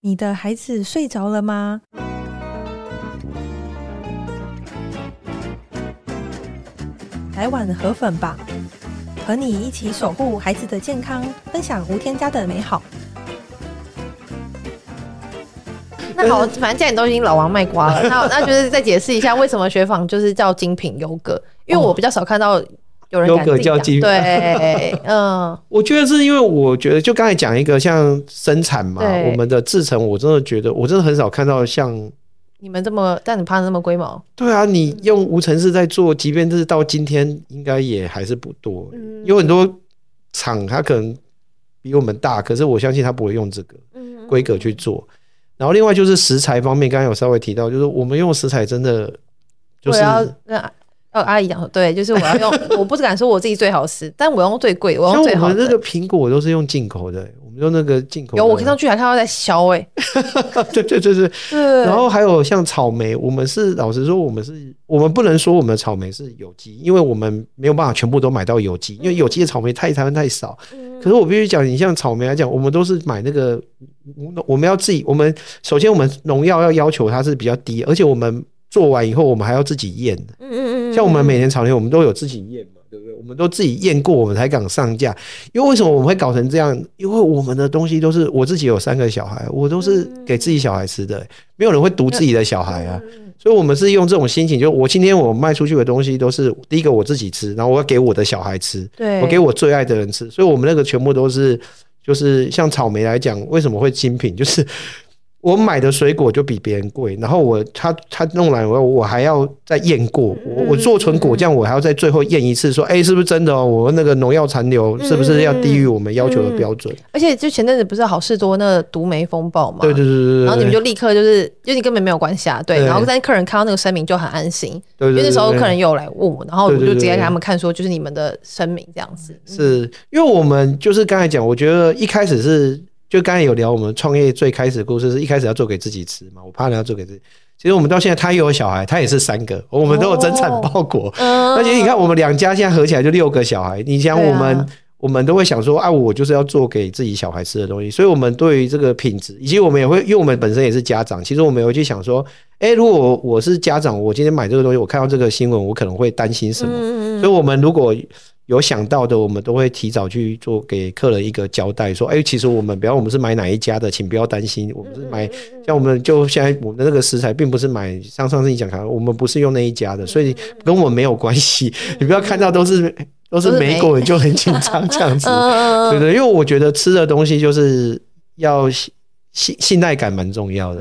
你的孩子睡着了吗？来碗河粉吧，和你一起守护孩子的健康，分享无添加的美好。那好，反正既然都已经老王卖瓜了，那那就是再解释一下为什么雪纺就是叫精品优格，因为我比较少看到。有人优格叫精品，对，嗯，我觉得是因为我觉得就刚才讲一个像生产嘛，我们的制成，我真的觉得我真的很少看到像你们这么，但你怕那么龟毛？对啊，你用无尘室在做，即便是到今天，应该也还是不多。嗯、有很多厂，它可能比我们大，可是我相信它不会用这个规格去做。然后另外就是食材方面，刚刚有稍微提到，就是我们用食材真的就是。哦，阿姨讲说，对，就是我要用，我不敢说我自己最好吃，但我用最贵，我用最好的。我们那个苹果都是用进口的，我们用那个进口。有，我看上去还看到在削 哎。对对对对。然后还有像草莓，我们是老实说，我们是，我们不能说我们的草莓是有机，因为我们没有办法全部都买到有机，因为有机的草莓太台湾太少。可是我必须讲，你像草莓来讲，我们都是买那个，我们要自己，我们首先我们农药要要求它是比较低，而且我们。做完以后，我们还要自己验。嗯嗯嗯，像我们每年草莓，我们都有自己验嘛，对不对？我们都自己验过，我们才敢上架。因为为什么我们会搞成这样？因为我们的东西都是我自己有三个小孩，我都是给自己小孩吃的，没有人会毒自己的小孩啊。所以，我们是用这种心情，就我今天我卖出去的东西都是第一个我自己吃，然后我要给我的小孩吃，我给我最爱的人吃。所以我们那个全部都是，就是像草莓来讲，为什么会精品？就是。我买的水果就比别人贵，然后我他他弄来我我还要再验过，我我做成果酱我还要在最后验一次，说哎、欸、是不是真的哦？我那个农药残留是不是要低于我们要求的标准？而且就前阵子不是好事多那个毒莓风暴嘛？对对对对，然后你们就立刻就是就你根本没有关系啊，对。然后但客人看到那个声明就很安心，對，因为那时候客人又来问我，然后我就直接给他们看说就是你们的声明这样子。是因为我们就是刚才讲，我觉得一开始是。就刚才有聊，我们创业最开始的故事是一开始要做给自己吃嘛，我怕人要做给自己。其实我们到现在，他也有小孩，他也是三个，我们都有增产报国。而且你看，我们两家现在合起来就六个小孩。你想，我们我们都会想说，啊，我就是要做给自己小孩吃的东西。所以，我们对于这个品质，以及我们也会，因为我们本身也是家长，其实我们也会去想说，哎，如果我是家长，我今天买这个东西，我看到这个新闻，我可能会担心什么？所以，我们如果有想到的，我们都会提早去做给客人一个交代，说，哎，其实我们，比方我们是买哪一家的，请不要担心，我们是买，像我们就现在我们的那个食材，并不是买，像上次你讲的，我们不是用那一家的，所以跟我们没有关系。你不要看到都是 都是美国，你就很紧张 这样子，对对，因为我觉得吃的东西就是要信信赖感蛮重要的。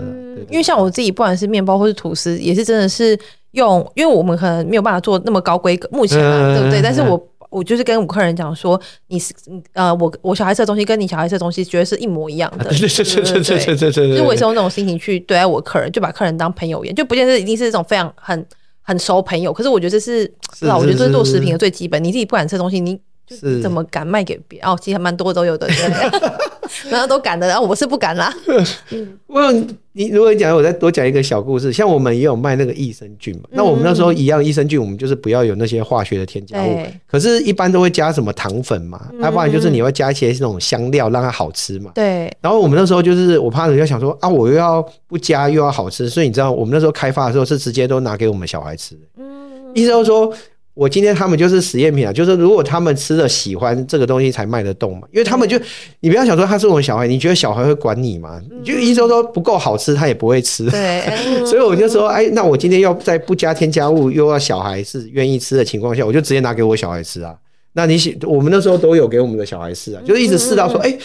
因为像我自己，不管是面包或是吐司，也是真的是用，因为我们可能没有办法做那么高规格，目前嘛，对不对？但是我。我就是跟我客人讲说，你是呃，我我小孩吃的东西跟你小孩吃的东西绝对是一模一样的。对对对对对对对对。就我也是用那种心情去对待我客人，就把客人当朋友一样，就不见得一定是这种非常很很熟朋友。可是我觉得这是，是，是，是，我觉得这是做食品的最基本。你自己不敢吃东西，你就是怎么敢卖给别人？哦，其实还蛮多都有的。对 然后都敢的，然后我是不敢啦。嗯，我你如果你讲，我再多讲一个小故事。像我们也有卖那个益生菌嘛，那我们那时候一样益生菌，我们就是不要有那些化学的添加物。可是，一般都会加什么糖粉嘛，要不然就是你会加一些那种香料让它好吃嘛。对。然后我们那时候就是我怕人家想说啊，我又要不加又要好吃，所以你知道我们那时候开发的时候是直接都拿给我们小孩吃。嗯。意思就是说。我今天他们就是实验品啊，就是如果他们吃了喜欢这个东西才卖得动嘛，因为他们就你不要想说他是我们小孩，你觉得小孩会管你吗？你就一说说不够好吃，他也不会吃。对，所以我就说，哎，那我今天要在不加添加物，又要小孩是愿意吃的情况下，我就直接拿给我小孩吃啊。那你喜我们那时候都有给我们的小孩试啊，就是一直试到说，哎。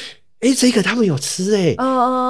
哎、欸，这个他们有吃哎、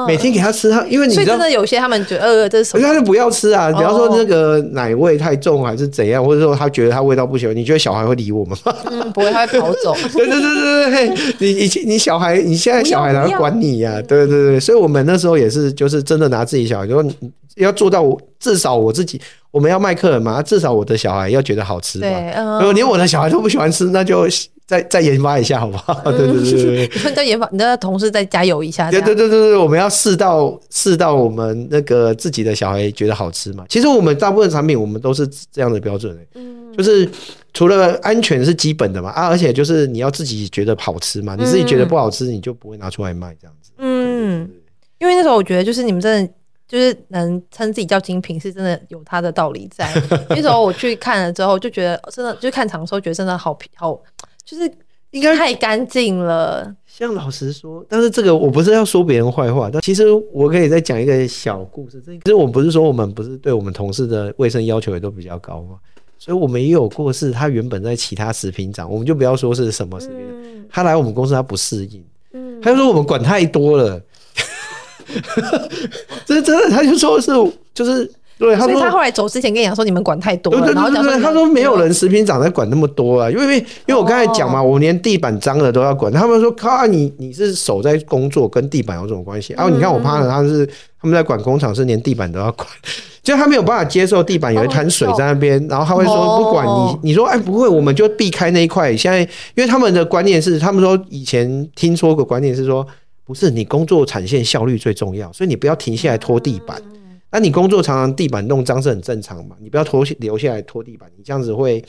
每天给他吃，他因为你知道，所以真的有些他们觉得呃，这是什么？他就不要吃啊。比方说那个奶味太重还是怎样，或者说他觉得他味道不喜欢，你觉得小孩会理我们吗？嗯，不会，他会跑走。对对对对对，你你你小孩，你现在小孩哪会管你呀、啊？对对对，所以我们那时候也是，就是真的拿自己小孩，就说要做到至少我自己，我们要卖客人嘛，至少我的小孩要觉得好吃嘛。对，嗯，如果连我的小孩都不喜欢吃，那就。再再研发一下，好不好？对对对对，再 研发，你的同事再加油一下。对对对对对，我们要试到试到我们那个自己的小孩觉得好吃嘛。其实我们大部分产品我们都是这样的标准、欸，嗯，就是除了安全是基本的嘛啊，而且就是你要自己觉得好吃嘛，你自己觉得不好吃，你就不会拿出来卖这样子。嗯。因为那时候我觉得，就是你们真的就是能称自己叫精品，是真的有它的道理在。那时候我去看了之后，就觉得真的，就看场的时候觉得真的好好，就是应该太干净了。像老实说，但是这个我不是要说别人坏话，但其实我可以再讲一个小故事。这其实我不是说我们不是对我们同事的卫生要求也都比较高吗？所以我们也有过是，他原本在其他食品厂，我们就不要说是什么食品，嗯、他来我们公司他不适应，嗯、他就说我们管太多了，这真的，他就说是就是对，他说他后来走之前跟你讲说你们管太多了，然后他说没有人食品长在管那么多啊，因为因为我刚才讲嘛，哦、我连地板脏了都要管，他们说靠你你是手在工作，跟地板有什么关系？然后、嗯啊、你看我趴的他是他们在管工厂，是连地板都要管。就他没有办法接受地板有一滩水在那边，然后他会说不管你，你说哎不会，我们就避开那一块。现在因为他们的观念是，他们说以前听说过观念是说，不是你工作产线效率最重要，所以你不要停下来拖地板。那你工作常常地板弄脏是很正常嘛，你不要拖留下来拖地板，你这样子会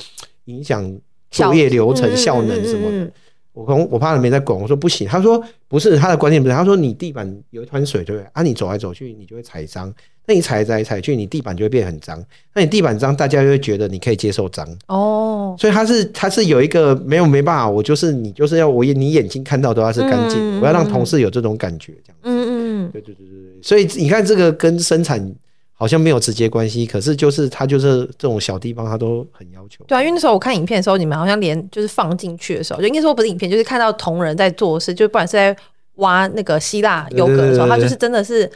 影响作业流程效能什么的。我跟我怕他没在管，我说不行，他说不是他的观念不是，他说你地板有一滩水对不对？啊，你走来走去你就会踩脏。那你踩来踩去，你地板就会变很脏。那你地板脏，大家就会觉得你可以接受脏哦。所以他是他是有一个没有没办法，我就是你就是要我你眼睛看到都要是干净，嗯、我要让同事有这种感觉，这样子。对对对对。所以你看这个跟生产好像没有直接关系，可是就是它就是这种小地方，它都很要求。对啊，因为那时候我看影片的时候，你们好像连就是放进去的时候，就应该说不是影片，就是看到同仁在做事，就不管是在挖那个希腊油格的时候，他就是真的是。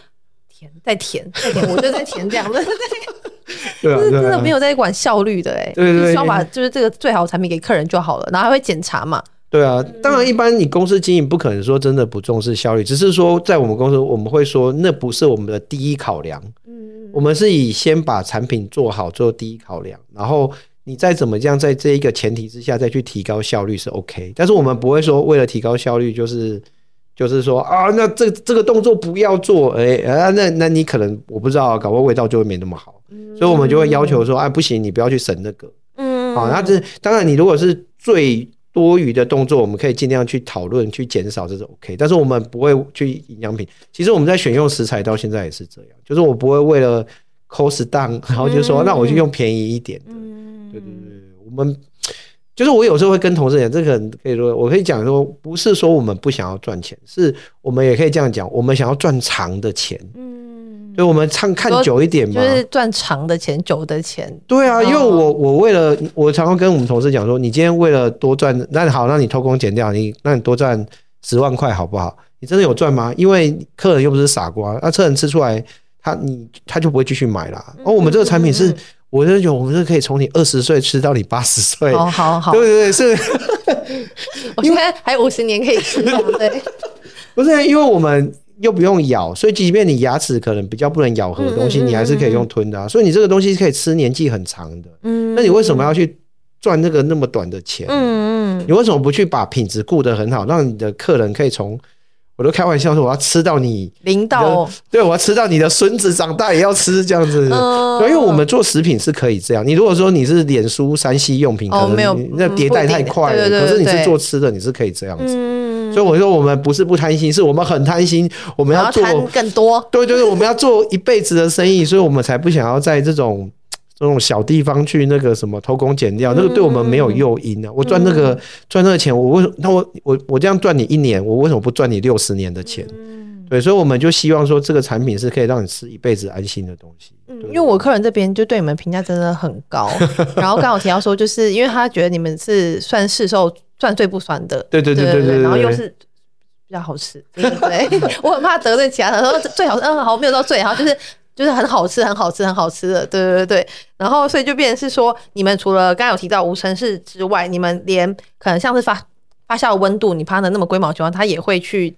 填在填在填，我就在填这样子，对，就是真的没有在管效率的哎，对对，希望把就是这个最好的产品给客人就好了，然后还会检查嘛。对啊，当然一般你公司经营不可能说真的不重视效率，只是说在我们公司我们会说那不是我们的第一考量，嗯，我们是以先把产品做好做第一考量，然后你再怎么样在这一个前提之下再去提高效率是 OK，但是我们不会说为了提高效率就是。就是说啊，那这这个动作不要做，哎、欸、啊，那那你可能我不知道，搞不好味道就会没那么好，嗯、所以我们就会要求说，哎、啊，不行，你不要去省那个，嗯，好，那这当然，你如果是最多余的动作，我们可以尽量去讨论去减少，这是 OK，但是我们不会去营养品。其实我们在选用食材到现在也是这样，就是我不会为了 cost down，然后就说、嗯、那我就用便宜一点的，嗯，对对对，我们。就是我有时候会跟同事讲，这个可以说，我可以讲说，不是说我们不想要赚钱，是我们也可以这样讲，我们想要赚长的钱。嗯，所以我们唱看久一点嘛，就是赚长的钱，久的钱。对啊，因为我我为了我常常跟我们同事讲说，你今天为了多赚，那好，那你偷工减料，你那你多赚十万块好不好？你真的有赚吗？因为客人又不是傻瓜，那客人吃出来，他你他就不会继续买啦。而我们这个产品是。我就觉得我们是可以从你二十岁吃到你八十岁，好好好，对对对，是。我现在还有五十年可以吃，对。不是，因为我们又不用咬，所以即便你牙齿可能比较不能咬合的东西，你还是可以用吞的啊。所以你这个东西是可以吃年纪很长的。嗯。那你为什么要去赚那个那么短的钱？嗯嗯。你为什么不去把品质顾得很好，让你的客人可以从？我都开玩笑说，我要吃到你领导对，我要吃到你的孙子长大也要吃这样子。嗯，因为我们做食品是可以这样。你如果说你是脸书、三 C 用品，可能那迭代太快了。可是你是做吃的，你是可以这样子。嗯，所以我说我们不是不贪心，是我们很贪心，我们要做更多。对对对，我们要做一辈子的生意，所以我们才不想要在这种。这种小地方去那个什么偷工减料，那个对我们没有诱因啊！我赚那个赚那个钱，我为什么？那我我我这样赚你一年，我为什么不赚你六十年的钱？对，所以我们就希望说这个产品是可以让你吃一辈子安心的东西。嗯，因为我客人这边就对你们评价真的很高，然后刚好提到说，就是因为他觉得你们是算市售算最不酸的，对对对对对，然后又是比较好吃，对对？我很怕得罪其他人，说最好嗯好没有到最好就是。就是很好吃，很好吃，很好吃的，对对对。然后，所以就变成是说，你们除了刚刚有提到无尘室之外，你们连可能像是发发酵温度，你怕的那么龟毛情况，它也会去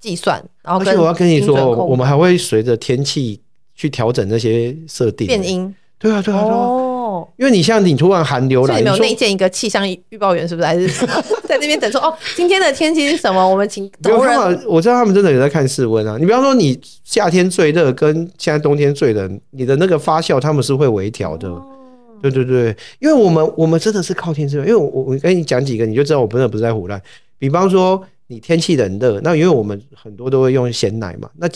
计算。然后，而且我要跟你说，我们还会随着天气去调整那些设定。变音。对啊，对啊，对啊。哦。因为你像你突然寒流来，你没有内建一个气象预报员，是不是？还是 在那边等说哦，今天的天气是什么？我们请同仁。我知道他们真的有在看室温啊。你比方说，你夏天最热跟现在冬天最冷，你的那个发酵他们是会微调的。哦、对对对，因为我们我们真的是靠天吃饭。因为我我跟你讲几个，你就知道我真的不是在胡乱。比方说你天气冷热，那因为我们很多都会用鲜奶嘛，那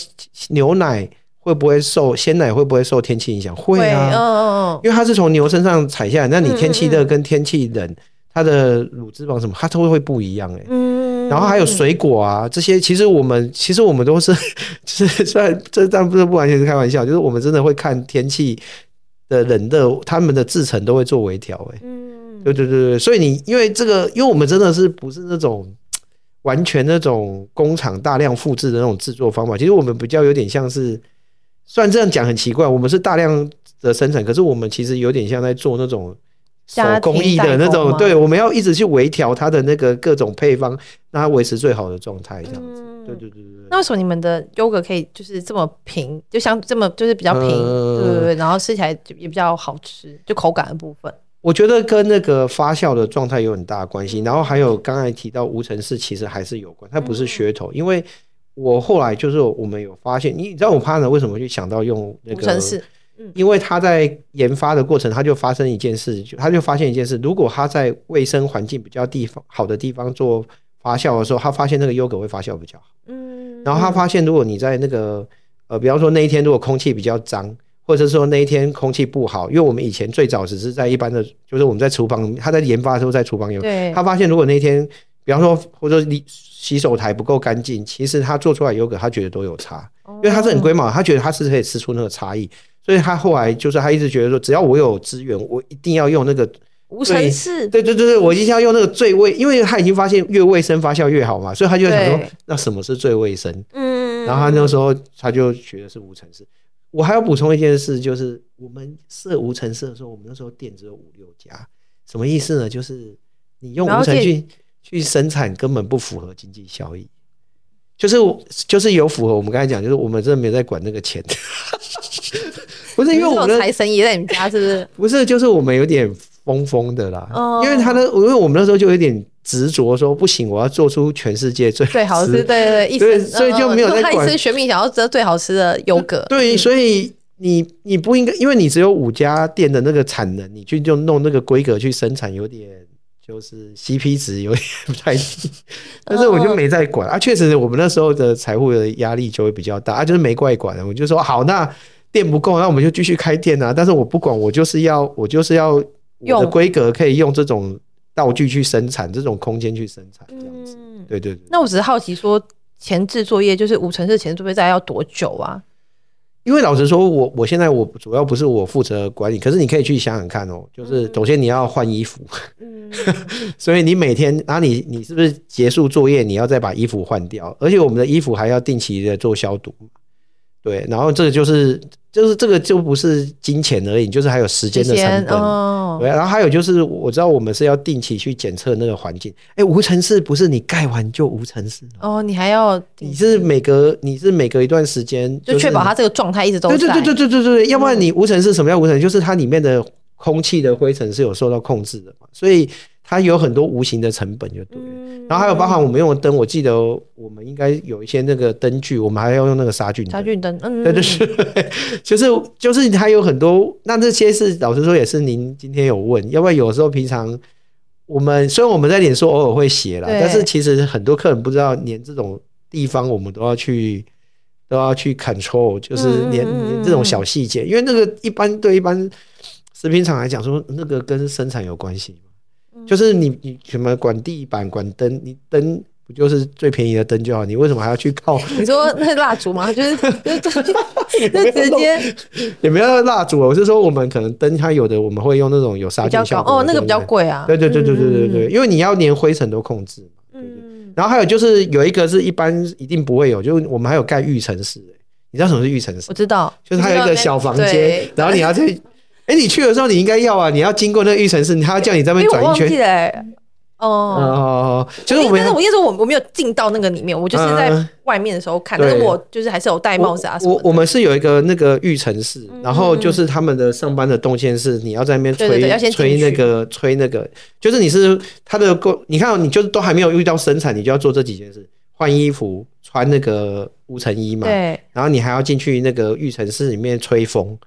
牛奶会不会受鲜奶会不会受天气影响？会啊，嗯嗯嗯，因为它是从牛身上采下来，那你天气热跟天气冷，它的乳脂肪什么它都会不一样哎、欸。嗯，然后还有水果啊这些，其实我们其实我们都是，就是虽然这但不是不完全是开玩笑，就是我们真的会看天气的冷热，他们的制成都会做微调哎。嗯。对对对对，所以你因为这个，因为我们真的是不是那种完全那种工厂大量复制的那种制作方法，其实我们比较有点像是，虽然这样讲很奇怪，我们是大量的生产，可是我们其实有点像在做那种手工艺的那种，对，我们要一直去微调它的那个各种配方，让它维持最好的状态，这样子。嗯、对对对对。那为什么你们的优格可以就是这么平，就像这么就是比较平，呃、对对对，然后吃起来也比较好吃，就口感的部分。我觉得跟那个发酵的状态有很大的关系，然后还有刚才提到无尘室，其实还是有关，它不是噱头。因为我后来就是我们有发现，你知道我 partner 为什么就想到用那个无尘室？因为他在研发的过程，他就发生一件事，就他就发现一件事，如果他在卫生环境比较地方好的地方做发酵的时候，他发现那个优格会发酵比较好。嗯，然后他发现如果你在那个呃，比方说那一天如果空气比较脏。或者说那一天空气不好，因为我们以前最早只是在一般的，就是我们在厨房，他在研发的时候在厨房有，他发现如果那一天，比方说或者你洗手台不够干净，其实他做出来优格他觉得都有差，因为他是很龟毛，他觉得他是可以吃出那个差异，所以他后来就是他一直觉得说，只要我有资源，我一定要用那个无尘室，对对对对，我一定要用那个最卫，因为他已经发现越卫生发酵越好嘛，所以他就想说，那什么是最卫生？嗯，然后他那个时候他就觉得是无尘室。我还要补充一件事，就是我们设无尘室的时候，我们那时候店只有五六家，什么意思呢？就是你用无尘去去生产，根本不符合经济效益。就是就是有符合我们刚才讲，就是我们真的没在管那个钱，不是因为我们财神爷在你们家，是不是？不是，就是我们有点疯疯的啦，因为他的，因为我们那时候就有点。执着说不行，我要做出全世界最最好吃，对对对，所以就没有在管。他一生悬命想要吃最好吃的优格。对，所以你你不应该，因为你只有五家店的那个产能，你去就弄那个规格去生产，有点就是 CP 值有点不太 低。但是我就没在管啊，确实我们那时候的财务的压力就会比较大啊，就是没怪管，我就说好，那店不够，那我们就继续开店啊。但是我不管，我就是要我就是要我的规格可以用这种。道具去生产这种空间去生产这样子，嗯、对对对。那我只是好奇说，前置作业就是无尘室前置作业大概要多久啊？因为老实说，我我现在我主要不是我负责管理，可是你可以去想想看哦，就是首先你要换衣服，嗯，所以你每天，然后你你是不是结束作业，你要再把衣服换掉，而且我们的衣服还要定期的做消毒，对，然后这个就是。就是这个就不是金钱而已，就是还有时间的成本。哦、对，然后还有就是，我知道我们是要定期去检测那个环境。哎，无尘室不是你盖完就无尘室哦，你还要你是每隔你是每隔一段时间，就确保它这个状态一直都在。对对对对对对对，要不然你无尘室什么叫无尘？就是它里面的空气的灰尘是有受到控制的嘛，所以。它有很多无形的成本，就对。然后还有包含我们用的灯，我记得我们应该有一些那个灯具，我们还要用那个杀菌杀菌灯。嗯，对对对，就是 就是它有很多。那这些是老实说也是您今天有问，要不然有时候平常我们虽然我们在脸书偶尔会写啦，但是其实很多客人不知道，连这种地方我们都要去都要去 control，就是连连这种小细节，因为那个一般对一般食品厂来讲说，那个跟生产有关系。就是你你什么管地板管灯，你灯不就是最便宜的灯就好？你为什么还要去靠？你说那蜡烛吗？就是就直接也没有蜡烛，我是说我们可能灯它有的我们会用那种有杀菌效果哦，那个比较贵啊。对对对对对对对，因为你要连灰尘都控制嘛。对对。然后还有就是有一个是一般一定不会有，就是我们还有盖浴尘室。你知道什么是浴尘室？我知道，就是它有一个小房间，然后你要去。哎，你去的时候你应该要啊！你要经过那个浴尘室，他要叫你在那边转一圈。哦哦，就是我，但是我意思说，我我没有进到那个里面，我就是在外面的时候看。但是我就是还是有戴帽子啊什么。我我们是有一个那个浴尘室，然后就是他们的上班的动线是你要在那边吹吹那个吹那个，就是你是他的工，你看你就是都还没有遇到生产，你就要做这几件事：换衣服、穿那个无尘衣嘛。对。然后你还要进去那个浴尘室里面吹风。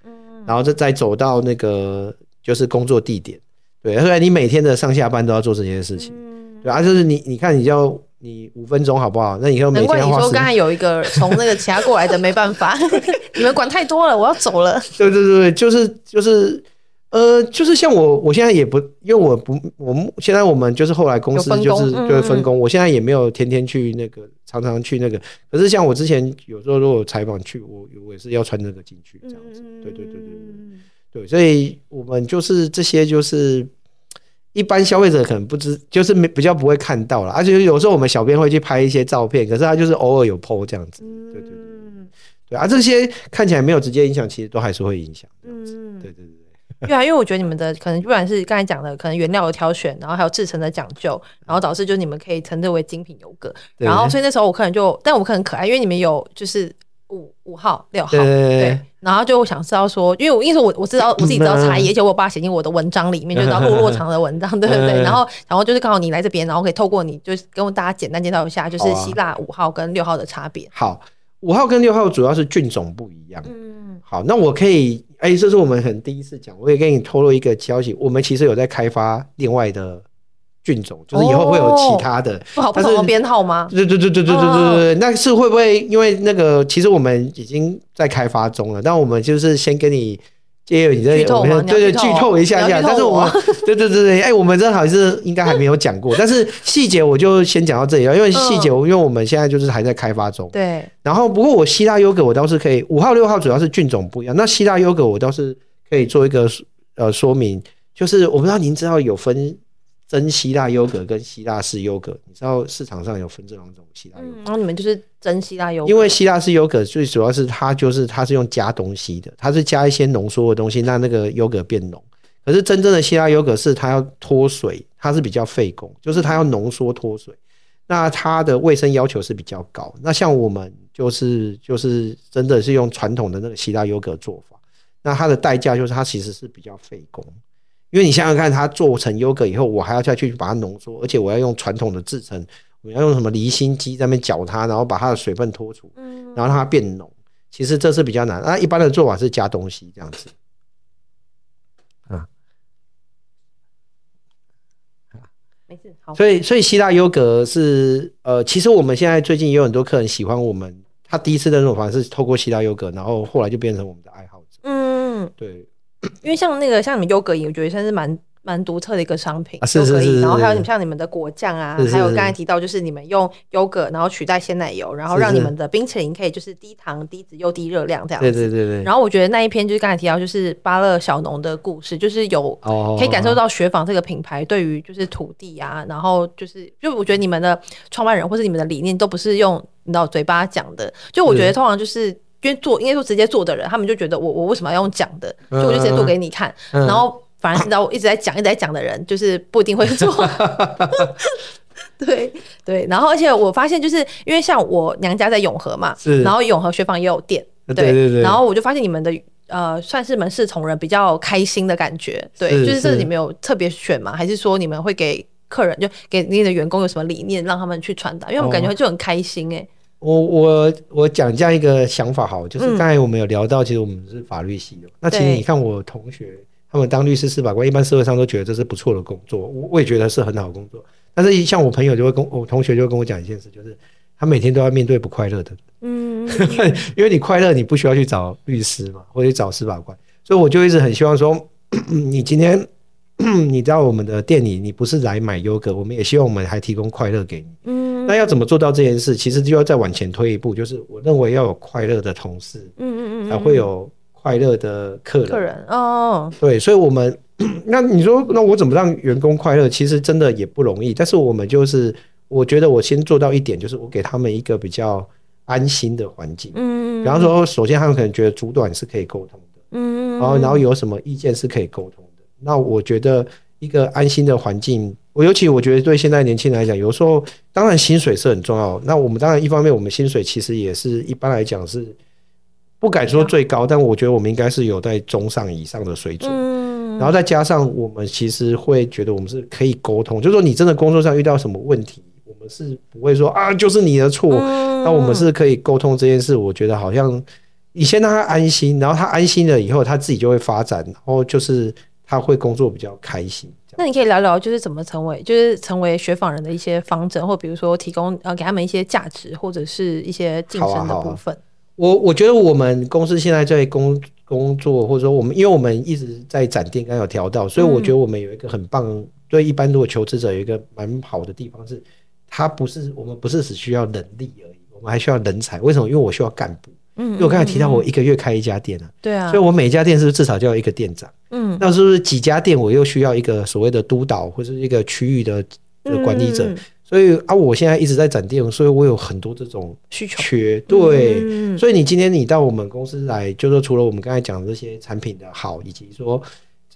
然后再再走到那个就是工作地点，对，所以你每天的上下班都要做这件事情，对啊，就是你你看，你要你五分钟好不好？那以后每天难怪你说刚才有一个 从那个其他过来的没办法，你们管太多了，我要走了。对对对，就是就是。呃，就是像我，我现在也不，因为我不，我们现在我们就是后来公司就是就是分工，我现在也没有天天去那个，常常去那个。可是像我之前有时候如果采访去，我我也是要穿那个进去这样子。对对对对对，对，所以我们就是这些就是一般消费者可能不知，就是没比较不会看到了，而且有时候我们小编会去拍一些照片，可是他就是偶尔有 po 这样子。对对对对啊，这些看起来没有直接影响，其实都还是会影响。这样子，对对对。对啊，因为我觉得你们的可能不管是刚才讲的，可能原料的挑选，然后还有制成的讲究，然后导致就是你们可以称之为精品油格。然后所以那时候我可能就，但我可能可爱，因为你们有就是五五号、六号，对，对。然后就想知道说，因为我因为我我知道我自己知道差异，而且我把它写进我的文章里面，就知道落落长的文章，对不对？然后然后就是刚好你来这边，然后可以透过你，就是跟大家简单介绍一下，就是希腊五号跟六号的差别。好，五号跟六号主要是菌种不一样。嗯，好，那我可以。哎、欸，这是我们很第一次讲，我也跟你透露一个消息，我们其实有在开发另外的菌种，就是以后会有其他的，不好不同的编号吗？对对对对对对对对，那是会不会因为那个，其实我们已经在开发中了，但我们就是先跟你。也有你在，我们对对剧透？一下下，但是我们 对对对对，哎，我们这好像是应该还没有讲过，但是细节我就先讲到这里了，因为细节，因为我们现在就是还在开发中。对。然后，不过我希腊优格我倒是可以，五号六号主要是菌种不一样，那希腊优格我倒是可以做一个呃说明，就是我不知道您知道有分。真希腊优格跟希腊式优格，你知道市场上有分这两种希腊优格。然后你们就是真希腊优格。因为希腊式优格最主要是它就是它是用加东西的，它是加一些浓缩的东西，让那个优格变浓。可是真正的希腊优格是它要脱水，它是比较费工，就是它要浓缩脱水。那它的卫生要求是比较高。那像我们就是就是真的是用传统的那个希腊优格做法，那它的代价就是它其实是比较费工。因为你想想看，它做成优格以后，我还要再去把它浓缩，而且我要用传统的制成，我要用什么离心机在那边搅它，然后把它的水分脱除，然后让它变浓。其实这是比较难。那一般的做法是加东西这样子。啊，没事，好。所以，所以希腊优格是呃，其实我们现在最近也有很多客人喜欢我们，他第一次的那种方式是透过希腊优格，然后后来就变成我们的爱好者。嗯，对。因为像那个像你们优格饮，我觉得算是蛮蛮独特的一个商品，优格饮。然后还有你们像你们的果酱啊，还有刚才提到就是你们用优格然后取代鲜奶油，然后让你们的冰淇淋可以就是低糖、低脂又低热量这样子。对对对对。然后我觉得那一篇就是刚才提到就是芭乐小农的故事，就是有可以感受到雪纺这个品牌对于就是土地啊，然后就是就我觉得你们的创办人或是你们的理念都不是用你知道嘴巴讲的，就我觉得通常就是。因为做应该说直接做的人，他们就觉得我我为什么要用讲的？就我就直接做给你看。嗯、然后反而是知道我一直在讲一直在讲的人，就是不一定会做。对对，然后而且我发现，就是因为像我娘家在永和嘛，然后永和雪纺也有店，对对对。然后我就发现你们的呃算是门市同仁比较开心的感觉。对，就是这你们有特别选吗？还是说你们会给客人就给你的员工有什么理念让他们去传达？因为我感觉就很开心哎、欸。我我我讲这样一个想法好，就是刚才我们有聊到，其实我们是法律系的。嗯、那其实你看我同学他们当律师、司法官，一般社会上都觉得这是不错的工作，我我也觉得是很好工作。但是像我朋友就会跟我同学就会跟我讲一件事，就是他每天都要面对不快乐的，嗯，因为你快乐，你不需要去找律师嘛，或者找司法官。所以我就一直很希望说，你今天 你到我们的店里，你不是来买优格，我们也希望我们还提供快乐给你，嗯。那要怎么做到这件事？其实就要再往前推一步，就是我认为要有快乐的同事，嗯嗯嗯，才会有快乐的客人。客人哦，对，所以我们那你说，那我怎么让员工快乐？其实真的也不容易。但是我们就是，我觉得我先做到一点，就是我给他们一个比较安心的环境。嗯，比方说，首先他们可能觉得主管是可以沟通的，嗯，然后然后有什么意见是可以沟通的。那我觉得一个安心的环境。我尤其我觉得对现在年轻人来讲，有时候当然薪水是很重要。那我们当然一方面，我们薪水其实也是一般来讲是不敢说最高，但我觉得我们应该是有在中上以上的水准。然后再加上我们其实会觉得我们是可以沟通，就是说你真的工作上遇到什么问题，我们是不会说啊就是你的错。那我们是可以沟通这件事，我觉得好像你先让他安心，然后他安心了以后，他自己就会发展，然后就是。他会工作比较开心。那你可以聊聊，就是怎么成为，就是成为学访人的一些方针，或比如说提供呃给他们一些价值，或者是一些晋升的部分。啊啊、我我觉得我们公司现在在工工作，或者说我们，因为我们一直在展店，刚刚有调到，所以我觉得我们有一个很棒，嗯、对一般如果求职者有一个蛮好的地方是，他不是我们不是只需要能力而已，我们还需要人才。为什么？因为我需要干部。嗯，因为我刚才提到我一个月开一家店啊，对啊，所以我每一家店是不是至少就要一个店长？嗯，那是不是几家店我又需要一个所谓的督导或者是一个区域的管理者？嗯、所以啊，我现在一直在展店，所以我有很多这种需求缺，对，嗯、所以你今天你到我们公司来，就是说除了我们刚才讲的这些产品的好，以及说。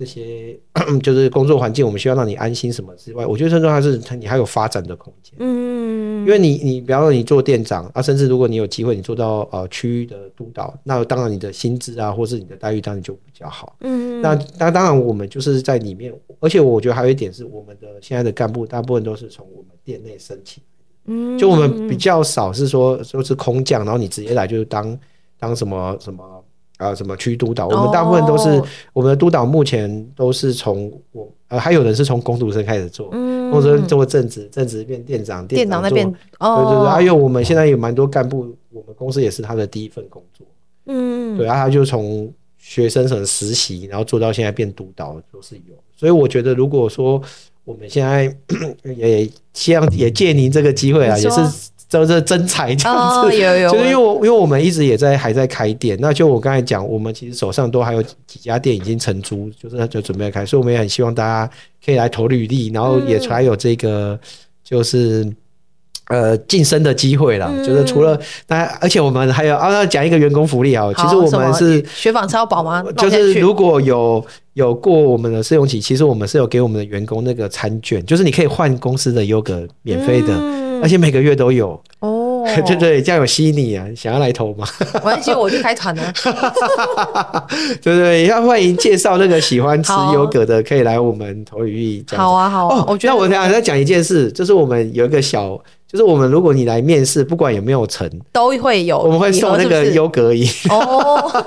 这些 就是工作环境，我们需要让你安心什么之外，我觉得最重要是你还有发展的空间。嗯，因为你你比方说你做店长啊，甚至如果你有机会你做到呃区域的督导，那当然你的薪资啊，或是你的待遇当然就比较好。嗯，那那当然我们就是在里面，而且我觉得还有一点是，我们的现在的干部大部分都是从我们店内申请。嗯，就我们比较少是说说是空降，然后你直接来就是当当什么什么。啊，什么区督导？我们大部分都是、哦、我们的督导，目前都是从我呃，还有人是从工读生开始做，嗯，读生做正职，正职变店长，店长那边，哦，对对对，还有我们现在有蛮多干部，我们公司也是他的第一份工作，嗯，对，然后他就从学生什么实习，然后做到现在变督导都是有，所以我觉得如果说我们现在 也希望也借您这个机会啊，也是。就是真才这样子，哦、有有 就是因为我因为我们一直也在还在开店，那就我刚才讲，我们其实手上都还有几家店已经承租，就是就准备开，所以我们也很希望大家可以来投履历，然后也才有这个就是、嗯、呃晋升的机会啦。嗯、就是除了大家，而且我们还有啊，要讲一个员工福利啊，其实我们是雪纺超保吗？就是如果有有过我们的试用期，其实我们是有给我们的员工那个餐券，就是你可以换公司的优格免费的。嗯而且每个月都有哦，对对，这样有吸引你啊，想要来投吗？没关系，我就开团 了。对对，要欢迎介绍那个喜欢吃优格的，可以来我们投履历。好啊，好啊。我觉得我想再讲一件事，就是我们有一个小，就是我们如果你来面试，不管有没有成，都会有，我们会送那个优格饮。哦。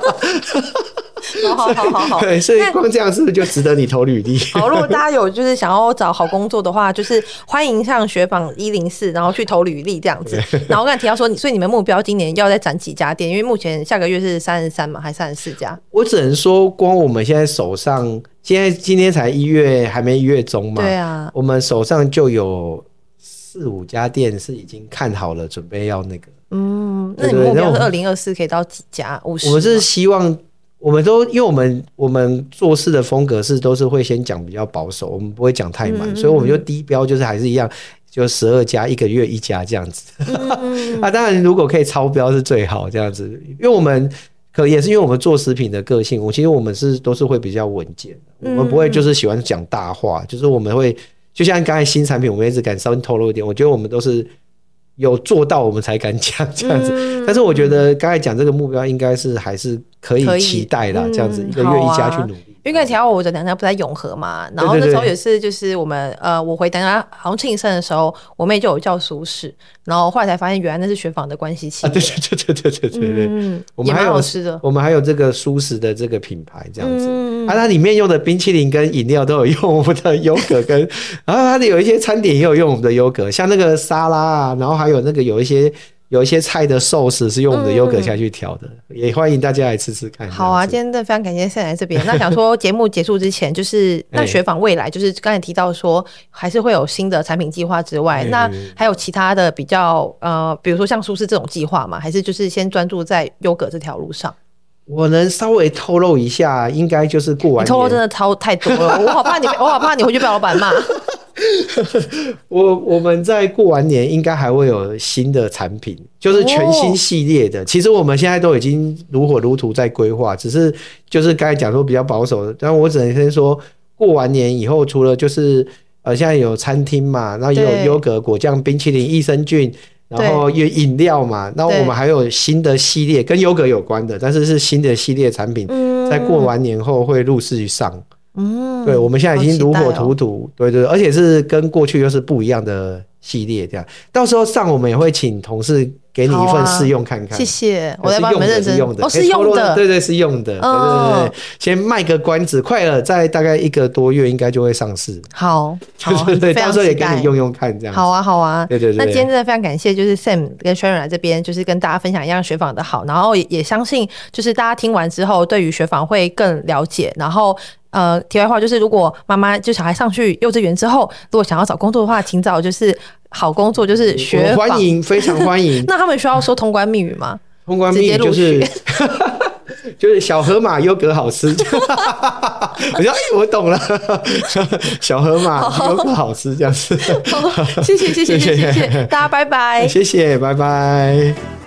好好好好，对，所以光这样是不是就值得你投履历？好，如果大家有就是想要找好工作的话，就是欢迎上雪纺一零四，然后去投履历这样子。然后我刚才提到说，所以你们目标今年要再展几家店？因为目前下个月是三十三嘛，还三十四家？我只能说，光我们现在手上，现在今天才一月，还没一月中嘛。对啊，我们手上就有四五家店是已经看好了，准备要那个。嗯，那你目标是二零二四可以到几家？五十？我们是希望。我们都因为我们我们做事的风格是都是会先讲比较保守，我们不会讲太满，嗯嗯，所以我们就低标就是还是一样，就十二家一个月一家这样子。嗯、啊，当然如果可以超标是最好这样子，因为我们可也是因为我们做食品的个性，我其实我们是都是会比较稳健，我们不会就是喜欢讲大话，就是我们会就像刚才新产品，我们一直敢稍微透露一点，我觉得我们都是。有做到我们才敢讲 这样子，嗯、但是我觉得刚才讲这个目标应该是还是可以期待的，这样子、嗯、一个月一家去努力。因为提到我的娘家不在永和嘛，然后那时候也是就是我们呃，我回娘家好像庆生的时候，我妹就有叫苏轼，然后后来才发现原来那是学访的关系企业。对对对对对对对对，嗯，我们还有吃的，我们还有这个蔬食的这个品牌这样子，嗯、啊，它里面用的冰淇淋跟饮料都有用我们的优格跟，然 后它的有一些餐点也有用我们的优格，像那个沙拉啊，然后还有那个有一些。有一些菜的寿司是用我们的优格下去调的，嗯、也欢迎大家来吃吃看。好啊，今天的非常感谢 Sam 来这边。那想说节目结束之前，就是 那雪纺未来，就是刚才提到说还是会有新的产品计划之外，那还有其他的比较呃，比如说像蔬食这种计划吗？还是就是先专注在优格这条路上？我能稍微透露一下，应该就是过完年。透露真的超太多了，我好怕你，我好怕你回去被老板骂。我我们在过完年应该还会有新的产品，就是全新系列的。其实我们现在都已经如火如荼在规划，只是就是刚才讲说比较保守的。但我只能先说，过完年以后，除了就是呃现在有餐厅嘛，然后也有优格果酱冰淇淋益生菌，然后有饮料嘛，那我们还有新的系列跟优格有关的，但是是新的系列产品，在过完年后会陆续上。嗯，对，我们现在已经如火如荼，对对，而且是跟过去又是不一样的系列，这样。到时候上我们也会请同事给你一份试用看看。谢谢，我在帮你们认真用的，哦，是用的，对对是用的，对对对，先卖个关子，快了，在大概一个多月应该就会上市。好，对对，到时候也给你用用看，这样。好啊，好啊，对对对。那今天真的非常感谢，就是 Sam 跟 Sharon 来这边，就是跟大家分享一样学访的好，然后也也相信，就是大家听完之后，对于学访会更了解，然后。呃，题外话就是，如果妈妈就小孩上去幼稚园之后，如果想要找工作的话，请找就是好工作，就是学访欢迎，非常欢迎。那他们需要说通关密语吗？通关密语就是 就是小河马优格好吃。我说哎，我懂了，小河马优格好吃这样子。谢谢谢谢谢谢谢谢大家拜拜，谢谢拜拜。